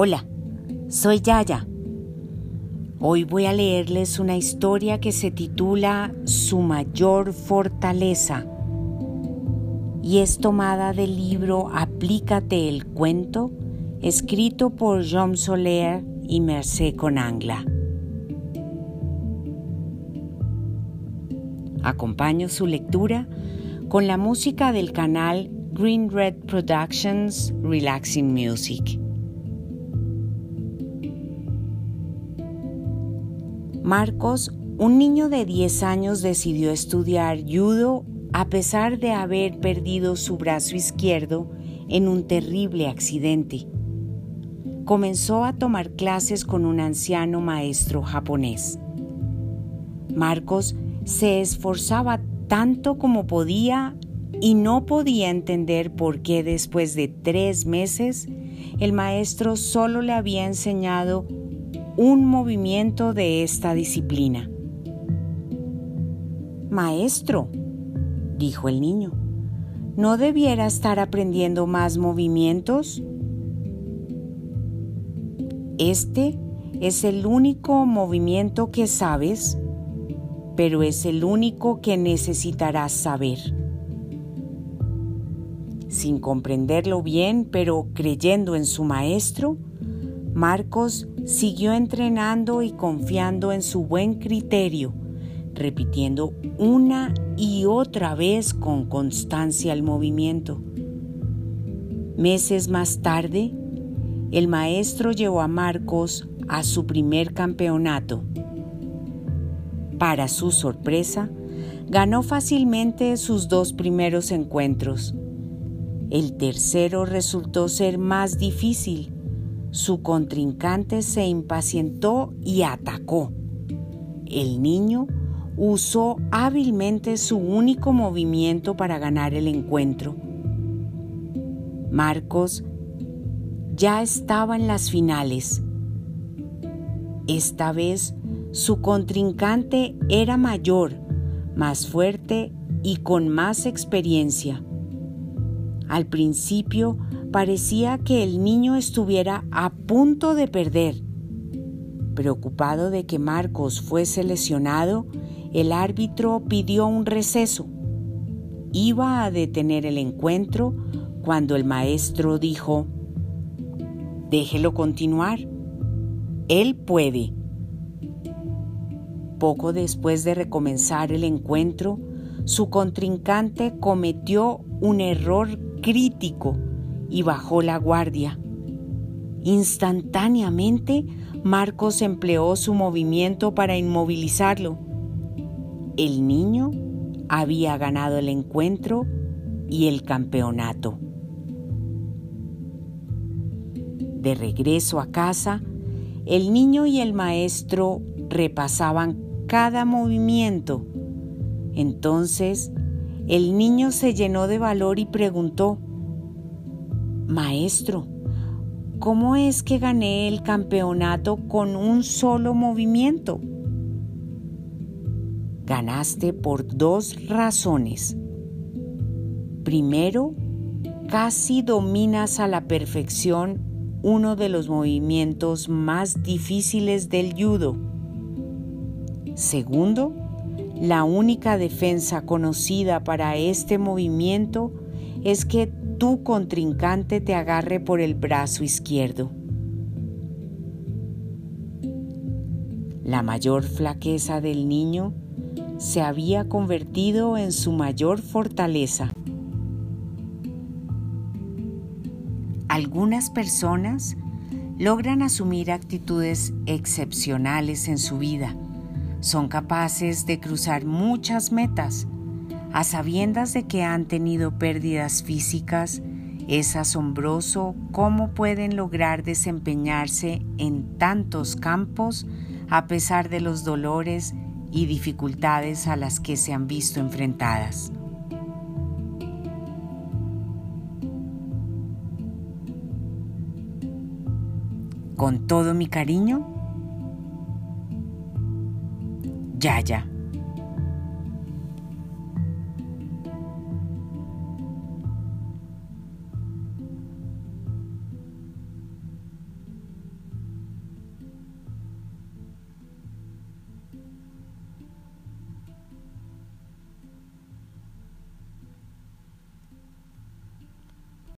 Hola, soy Yaya. Hoy voy a leerles una historia que se titula Su mayor fortaleza y es tomada del libro Aplícate el cuento, escrito por Jean Soler y Mercé Conangla. Acompaño su lectura con la música del canal Green Red Productions Relaxing Music. Marcos, un niño de 10 años, decidió estudiar judo a pesar de haber perdido su brazo izquierdo en un terrible accidente. Comenzó a tomar clases con un anciano maestro japonés. Marcos se esforzaba tanto como podía y no podía entender por qué después de tres meses el maestro solo le había enseñado un movimiento de esta disciplina. Maestro, dijo el niño, ¿no debiera estar aprendiendo más movimientos? Este es el único movimiento que sabes, pero es el único que necesitarás saber. Sin comprenderlo bien, pero creyendo en su maestro, Marcos siguió entrenando y confiando en su buen criterio, repitiendo una y otra vez con constancia el movimiento. Meses más tarde, el maestro llevó a Marcos a su primer campeonato. Para su sorpresa, ganó fácilmente sus dos primeros encuentros. El tercero resultó ser más difícil su contrincante se impacientó y atacó. El niño usó hábilmente su único movimiento para ganar el encuentro. Marcos ya estaba en las finales. Esta vez su contrincante era mayor, más fuerte y con más experiencia. Al principio parecía que el niño estuviera a punto de perder. Preocupado de que Marcos fuese lesionado, el árbitro pidió un receso. Iba a detener el encuentro cuando el maestro dijo, Déjelo continuar. Él puede. Poco después de recomenzar el encuentro, su contrincante cometió un error crítico y bajó la guardia. Instantáneamente, Marcos empleó su movimiento para inmovilizarlo. El niño había ganado el encuentro y el campeonato. De regreso a casa, el niño y el maestro repasaban cada movimiento. Entonces, el niño se llenó de valor y preguntó, Maestro, ¿cómo es que gané el campeonato con un solo movimiento? Ganaste por dos razones. Primero, casi dominas a la perfección uno de los movimientos más difíciles del judo. Segundo, la única defensa conocida para este movimiento es que tu contrincante te agarre por el brazo izquierdo. La mayor flaqueza del niño se había convertido en su mayor fortaleza. Algunas personas logran asumir actitudes excepcionales en su vida. Son capaces de cruzar muchas metas a sabiendas de que han tenido pérdidas físicas, es asombroso cómo pueden lograr desempeñarse en tantos campos a pesar de los dolores y dificultades a las que se han visto enfrentadas. Con todo mi cariño, Yaya.